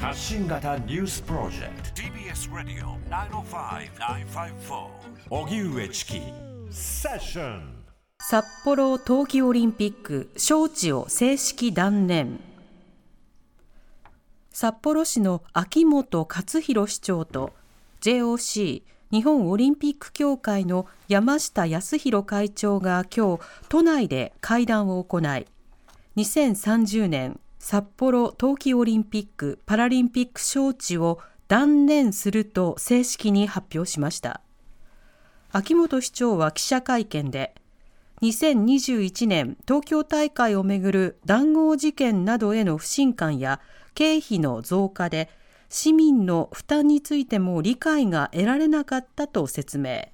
発信型ニュースプロジェクト。TBS ラディオ905-954おぎゅうえちきセッション札幌冬季オリンピック招致を正式断念。札幌市の秋元克弘市長と JOC 日本オリンピック協会の山下康弘会長が今日都内で会談を行い2030年札幌冬季オリンピック・パラリンピック招致を断念すると正式に発表しました。秋元市長は記者会見で2021年東京大会をめぐる談合事件などへの不信感や経費の増加で市民の負担についても理解が得られなかったと説明。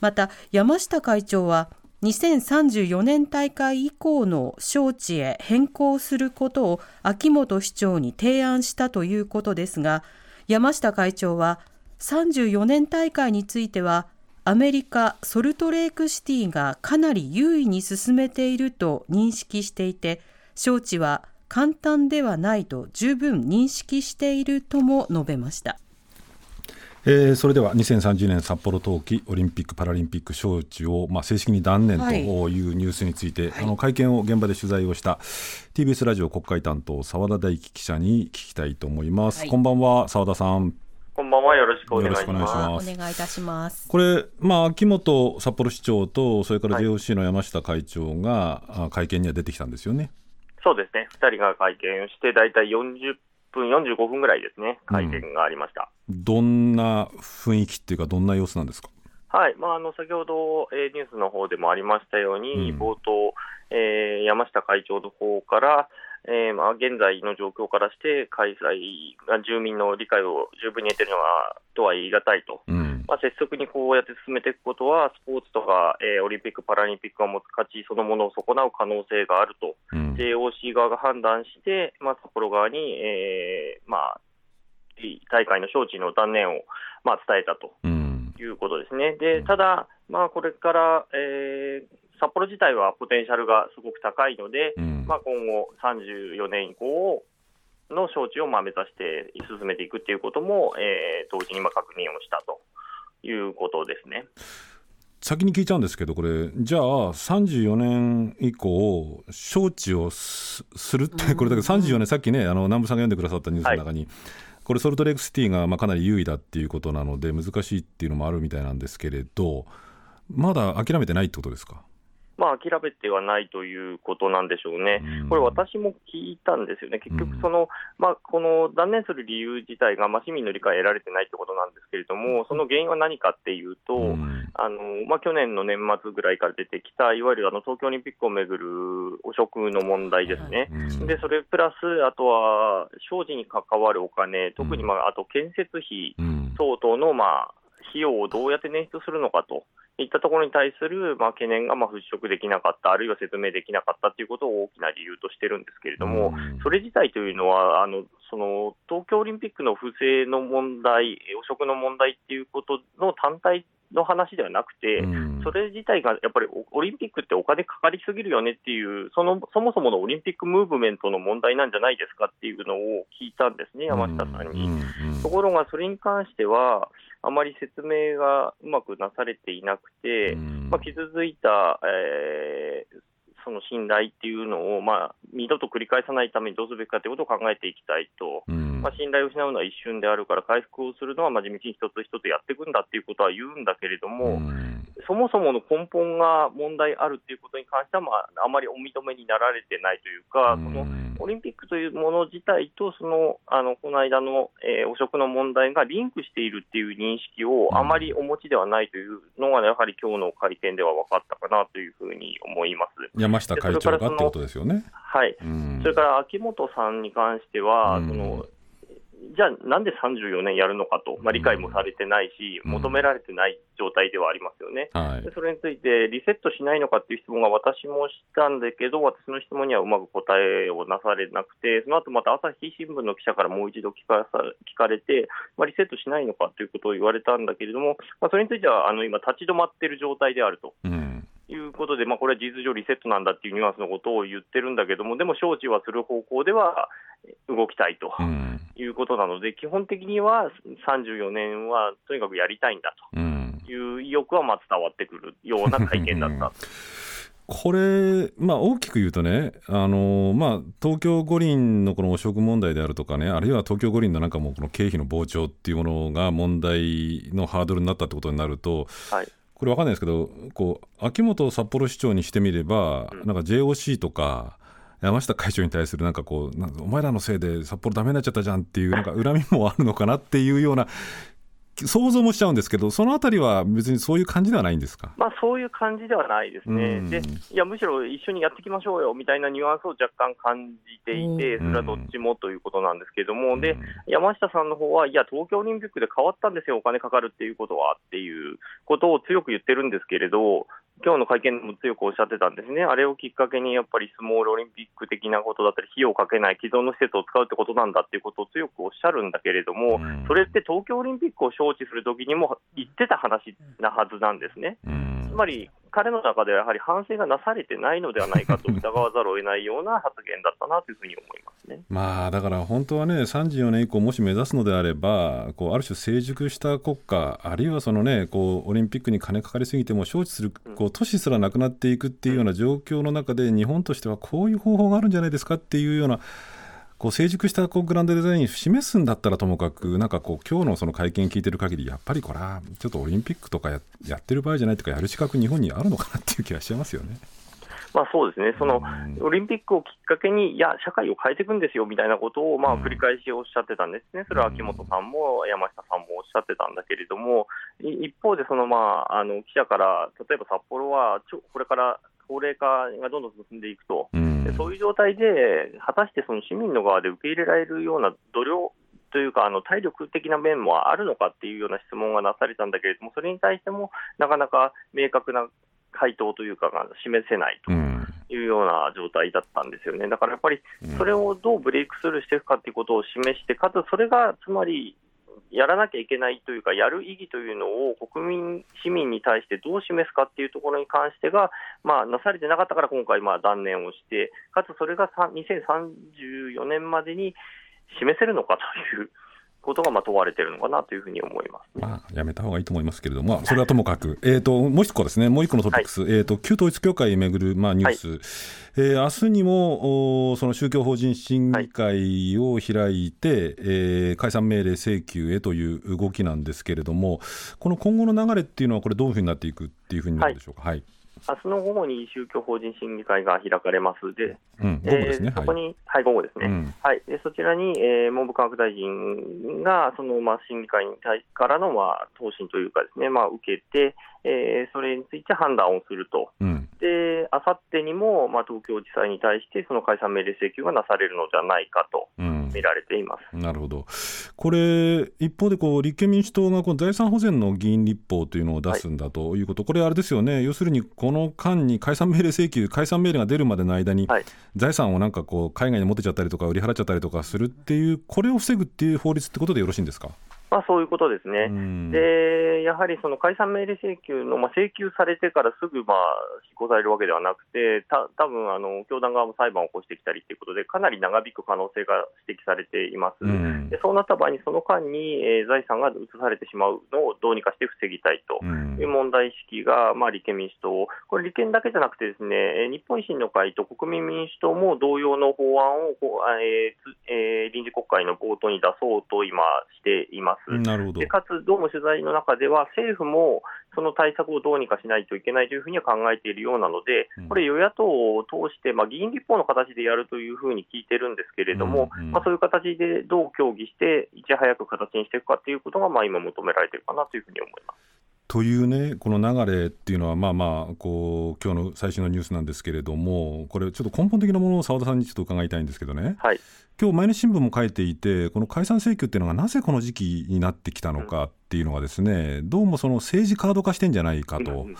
また山下会長は2034年大会以降の招致へ変更することを秋元市長に提案したということですが山下会長は34年大会についてはアメリカ・ソルトレークシティがかなり優位に進めていると認識していて招致は簡単ではないと十分認識しているとも述べました。えー、それでは2030年札幌冬季オリンピック・パラリンピック招致を、まあ、正式に断念とい。うニュースについて、はい、あの会見を現場で取材をした TBS ラジオ国会担当澤田大樹記者に聞きたいと思います、はい、こんばんは澤田さん。こんばんはよろしくお願いします。お願いいたします。これ、まあ、秋元札幌市長とそれから JOC の山下会長が、はい、会見には出てきたんですよね。そうですね。2人が会見をしてだいたい40分、45分ぐらいですね、会見がありました、うん、どんな雰囲気っていうか、どんな様子なんですか？はい。まあ、あの先ほど、えー、ニュースの方でもありましたように、うん、冒頭、えー、山下会長の方から、えーまあ、現在の状況からして開催が住民の理解を十分に得ているのはとは言い難いと、うん、まあ、拙速にこうやって進めていくことはスポーツとか、えー、オリンピック・パラリンピックが持つ価値そのものを損なう可能性があると、うん、JOC 側が判断して、まあ、札幌側に、えーまあ、大会の招致の断念を、まあ、伝えたということですね。でただ、まあ、これから、えー札幌自体はポテンシャルがすごく高いので、うん、まあ、今後、34年以降の招致をまあ目指して進めていくということも、えー、同時にまあ確認をしたということですね。先に聞いちゃうんですけど、これ、じゃあ、34年以降、招致をするって、これだけ34年、さっきね、あの南部さんが読んでくださったニュースの中に、はい、これ、ソルトレークシティがまあかなり優位だっていうことなので、難しいっていうのもあるみたいなんですけれど、まだ諦めてないってことですか？まあ、諦めてはないということなんでしょうね、これ、私も聞いたんですよね、結局その、まあ、この断念する理由自体が、まあ、市民の理解を得られてないということなんですけれども、その原因は何かっていうと、あのまあ、去年の年末ぐらいから出てきた、いわゆるあの東京オリンピックをめぐる汚職の問題ですね、でそれプラス、あとは商事に関わるお金、特に、まあ、あと建設費等々の、まあ、費用をどうやって捻出するのかと。いったところに対する、まあ、懸念がまあ払拭できなかった、あるいは説明できなかったということを大きな理由としてるんですけれども、それ自体というのは、あのその東京オリンピックの不正の問題、汚職の問題っていうことの単体の話ではなくて、それ自体がやっぱりオリンピックってお金かかりすぎるよねっていうその、そもそものオリンピックムーブメントの問題なんじゃないですかっていうのを聞いたんですね、山下さんに。ところが、それに関しては、あまり説明がうまくなされていなくて、まあ、傷ついた、えー、その信頼っていうのを、まあ、二度と繰り返さないためにどうすべきかということを考えていきたいと、うん、まあ、信頼を失うのは一瞬であるから、回復をするのはまあ地道に一つ一つやっていくんだっていうことは言うんだけれども、うん、そもそもの根本が問題あるっていうことに関しては、まあ、あまりお認めになられてないというか、うん、そのオリンピックというもの自体と、そのあのこの間の、えー、汚職の問題がリンクしているっていう認識をあまりお持ちではないというのが、やはり今日の会見では分かったかなというふうに思います。山下会長がってことですよね。はい、それから秋元さんに関しては、そのじゃあ、なんで34年やるのかと、まあ、理解もされてないし、求められてない状態ではありますよね、はい、それについてリセットしないのかっていう質問が私もしたんだけど、私の質問にはうまく答えをなされなくて、その後また朝日新聞の記者からもう一度聞かさ聞かれて、まあ、リセットしないのかということを言われたんだけれども、まあ、それについてはあの今、立ち止まっている状態であると。うんいうことで、まあ、これは事実上リセットなんだっていうニュアンスのことを言ってるんだけども、でも招致はする方向では動きたいということなので、基本的には34年はとにかくやりたいんだうん。という意欲はまあ伝わってくるような会見だった。これ、まあ、大きく言うとね、あのまあ、東京五輪のこの汚職問題であるとかね、あるいは東京五輪のなんかもうこの経費の膨張っていうものが問題のハードルになったってことになると、はいこれ分かんないですけど、こう秋元札幌市長にしてみれば、うん。なんか JOC とか、山下会長に対するなんかこう、なんかお前らのせいで札幌ダメになっちゃったじゃんっていう、なんか恨みもあるのかなっていうような想像もしちゃうんですけど、そのあたりは別にそういう感じではないんですか？まあ、そういう感じではないですね、うん。でいやむしろ一緒にやっていきましょうよみたいなニュアンスを若干感じていて、うん。それはどっちもということなんですけれども、でうん。山下さんの方は、いや、東京オリンピックで変わったんですよ、お金かかるっていうことはっていうことを強く言ってるんですけれど、今日の会見でも強くおっしゃってたんですね、あれをきっかけにやっぱりスモールオリンピック的なことだったり、費用をかけない既存の施設を使うってことなんだっていうことを強くおっしゃるんだけれども、うん。それって東京オリンピックを招致するときにも言ってた話なはずなんですね。うんつまり彼の中ではやはり反省がなされてないのではないかと疑わざるを得ないような発言だったなというふうに思いますね。まあだから本当はね34年以降もし目指すのであればこうある種成熟した国家あるいはそのねこうオリンピックに金かかりすぎても招致するこう都市すらなくなっていくっていうような状況の中で日本としてはこういう方法があるんじゃないですかっていうようなこう成熟したこうグランドデザインを示すんだったらともかくなんかこう今日のその会見聞いてる限りやっぱりこれはちょっとオリンピックとかやってる場合じゃないとかやる資格日本にあるのかなっていう気がしますよね。まあ、そうですね、そのうん。オリンピックをきっかけに、いや、社会を変えていくんですよみたいなことを、まあ、うん。繰り返しおっしゃってたんですね、それは秋元さんも山下さんもおっしゃってたんだけれども、い一方でその、まあ、あの記者から、例えば札幌はこれから高齢化がどんどん進んでいくと、うん。でそういう状態で、果たしてその市民の側で受け入れられるような度量というか、あの体力的な面もあるのかっていうような質問がなされたんだけれども、それに対してもなかなか明確な回答というかが示せないとうんいうような状態だったんですよね。だからやっぱりうんそれをどうブレイクスルーしていくかということを示して、かつそれがつまりやらなきゃいけないというか、やる意義というのを国民、市民に対してどう示すかっていうところに関してが、まあ、なされてなかったから今回、まあ断念をして、かつそれがさ2034年までに示せるのかということがまあ問われているのかなというふうに思いますね。まあ、やめた方がいいと思いますけれども、まあ、それはともかく、えー、ともう一個ですね、もう一個のトピックス、えー、と旧統一教会をめぐる、まあ、ニュース、えー明日にもおその宗教法人審議会を開いて、えー解散命令請求へという動きなんですけれども、この今後の流れっていうのは、これ、どういうふうになっていくっていうふうになるんでしょうか？はい明日の午後に宗教法人審議会が開かれます。で、うん、午後ですね、えーそこに、はい、午後ですね。うん。はい、でそちらに、えー文部科学大臣がその、まあ、審議会に対からの、まあ、答申というかですね、まあ、受けて、えーそれについて判断をすると、うん。であさってにも、まあ、東京地裁に対してその解散命令請求がなされるのではないかと。うん見られています。なるほど、これ、一方でこう立憲民主党がこの財産保全の議員立法というのを出すんだということ、これ、あれですよね、要するにこの間に解散命令請求、解散命令が出るまでの間に、はい。財産をなんかこう海外に持ってちゃったりとか、売り払っちゃったりとかするっていう、これを防ぐっていう法律ってことでよろしいんですか？まあ、そういうことですね。うんでやはりその解散命令請求の、まあ、請求されてからすぐ、まあ、執行されるわけではなくて、た多分あの教団側も裁判を起こしてきたりということで、かなり長引く可能性が指摘されています。うんでそうなった場合に、その間に、えー財産が移されてしまうのをどうにかして防ぎたいと。うんいう問題意識が、まあ、立憲民主党、これ、立憲だけじゃなくて、ですねえー日本維新の会と国民民主党も同様の法案をえーつえー臨時国会の冒頭に出そうと今、しています。なるほど。でかつ、どうも取材の中では、政府もその対策をどうにかしないといけないというふうには考えているようなのでうん、これ、与野党を通して、まあ、議員立法の形でやるというふうに聞いてるんですけれども、うんうんまあ、そういう形でどう協議して、いち早く形にしていくかということが、まあ、今求められているかなというふうに思います。というね、この流れっていうのは、まあまあ、こう今日の最新のニュースなんですけれども、これ、ちょっと根本的なものを澤田さんにちょっと伺いたいんですけどね、はい今日毎日新聞も書いていて、この解散請求っていうのがなぜこの時期になってきたのかっていうのが、ですねどうもその政治カード化してんじゃないかと。うん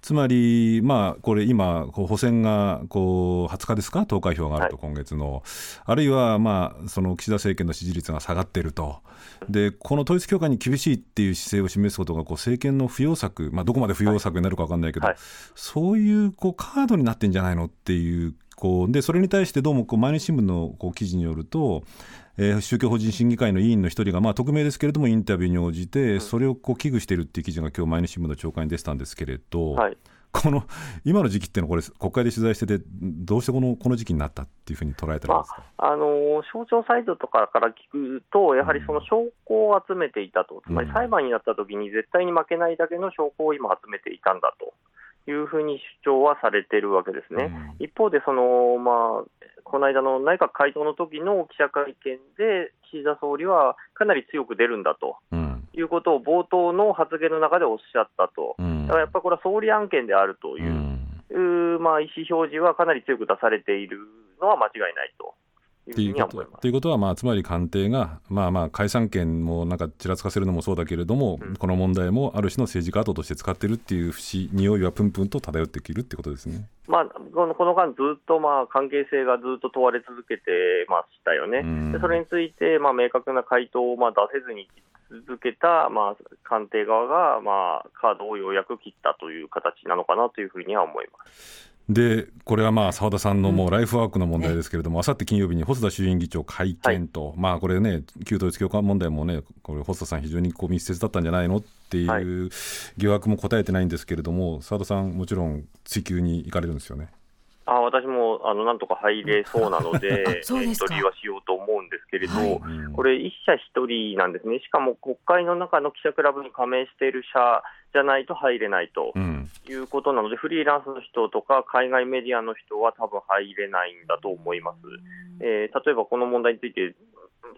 つまり、まあ、これ今、補選がこう20日ですか、投開票があると、は今月の、あるいは、まあ、その岸田政権の支持率が下がっていると、でこの統一教会に厳しいっていう姿勢を示すことがこう政権の不要策、まあ、どこまで不要策になるか分かんないけど、はい。そういうこうカードになってんじゃないのっていう、こうでそれに対してどうもこう毎日新聞のこう記事によると、えー宗教法人審議会の委員の一人が、まあ、匿名ですけれどもインタビューに応じて、それをこう危惧しているっていう記事が今日毎日新聞の朝刊に出てたんですけれど、はい。この今の時期っていうのはこれ国会で取材しててどうしてこのこの時期になったっていうふうに捉えてまですか、ああのー省庁サイドとかから聞くと、やはりその証拠を集めていたと、つまり裁判になった時に絶対に負けないだけの証拠を今集めていたんだというふうに主張はされているわけですね。一方でその、まあ、この間の内閣改造の時の記者会見で、岸田総理はかなり強く出るんだとうん。いうことを冒頭の発言の中でおっしゃったと、うん。だからやっぱりこれは総理案件であるとう。いう。ん。うーまあ、意思表示はかなり強く出されているのは間違いないとっていうこと。ということは、まあ、つまり官邸が、まあまあ、解散権もなんかちらつかせるのもそうだけれども、この問題もある種の政治家跡として使ってるっていう節匂いはぷんぷんと漂ってきるってことですね。まあ、このこの間、ずっとまあ関係性がずっと問われ続けてましたよね、うんでそれについてまあ明確な回答をまあ出せずに続けたまあ官邸側がまあカードをようやく切ったという形なのかなというふうには思います。で、これはまあ澤田さんのもうライフワークの問題ですけれども、あさって金曜日に細田衆院議長会見と、まあこれね、旧統一教会問題もね、これ、細田さん、非常にこう密接だったんじゃないの？っていはい。う疑惑も答えてないんですけれども、澤田さん、もちろん追及に行かれるんですよね。あ私もあのなんとか入れそうなので、そうですか。エントリーはしようんですけれど、はいうんこれ、一社一人なんですね、しかも国会の中の記者クラブに加盟している社じゃないと入れないとうんいうことなので、フリーランスの人とか海外メディアの人は多分入れないんだと思います。えー例えばこの問題について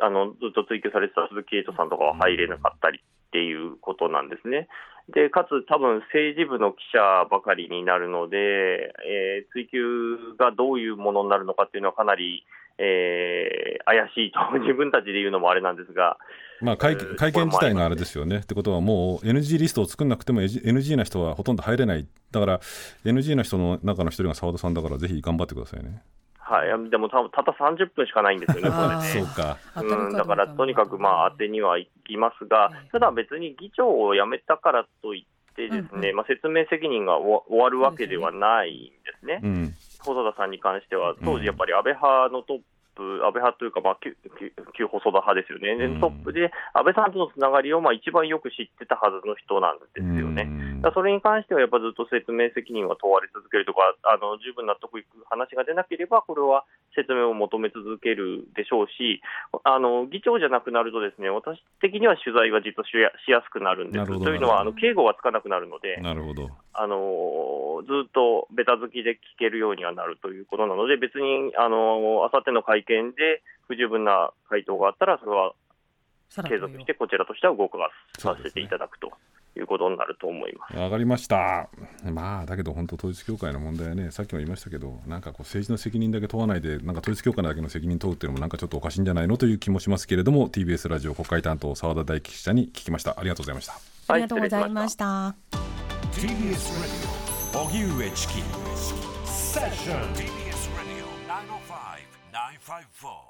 あのずっと追及されてた鈴木エイトさんとかは入れなかったりっていうことなんですね。でかつ、多分政治部の記者ばかりになるので、えー追及がどういうものになるのかっていうのはかなり、えー怪しいと 自分たちで言うのもあれなんですが、まあ、会えー会見自体があれですよね。ってことは、もう NG リストを作んなくても NG な人はほとんど入れない、だから NG な人の中の一人が澤田さんだから、ぜひ頑張ってくださいね。はい、でも多分たった30分しかないんですよね、これね。そうか。うん、うだからとにかくまあ当てには行きますが、ただ別に議長を辞めたからといってですね、うんまあ、説明責任が終わ終わるわけではないんですね。うん。細田さんに関しては、当時やっぱり安倍派のトップ、安倍派というか、まあ、旧旧旧細田派ですよね、でうん。トップで安倍さんとのつながりをまあ一番よく知ってたはずの人なんですよね。うんだそれに関してはやっぱずっと説明責任は問われ続けるとか、あの十分納得いく話が出なければ、これは説明を求め続けるでしょうし、あの議長じゃなくなると、ですね私的には取材は実はしやしやすくなるんです。というのは、あの警護がつかなくなるので、なるほど。あのずっとベタ付きで聞けるようにはなるということなので、別にあのあさっての会見で不十分な回答があったら、それは継続して、こちらとしては動かさせていただくということになると思います。わかりました。まあ、だけど本当、統一教会の問題はね、さっきも言いましたけど、なんかこう政治の責任だけ問わないで、なんか統一教会だけの責任問うっていうのも、なんかちょっとおかしいんじゃないのという気もしますけれども、TBS ラジオ国会担当、澤田大樹記者に聞きました。ありがとうございました。ありがとうございました。TBS Radio 荻上チキセッション TBS Radio 905 954.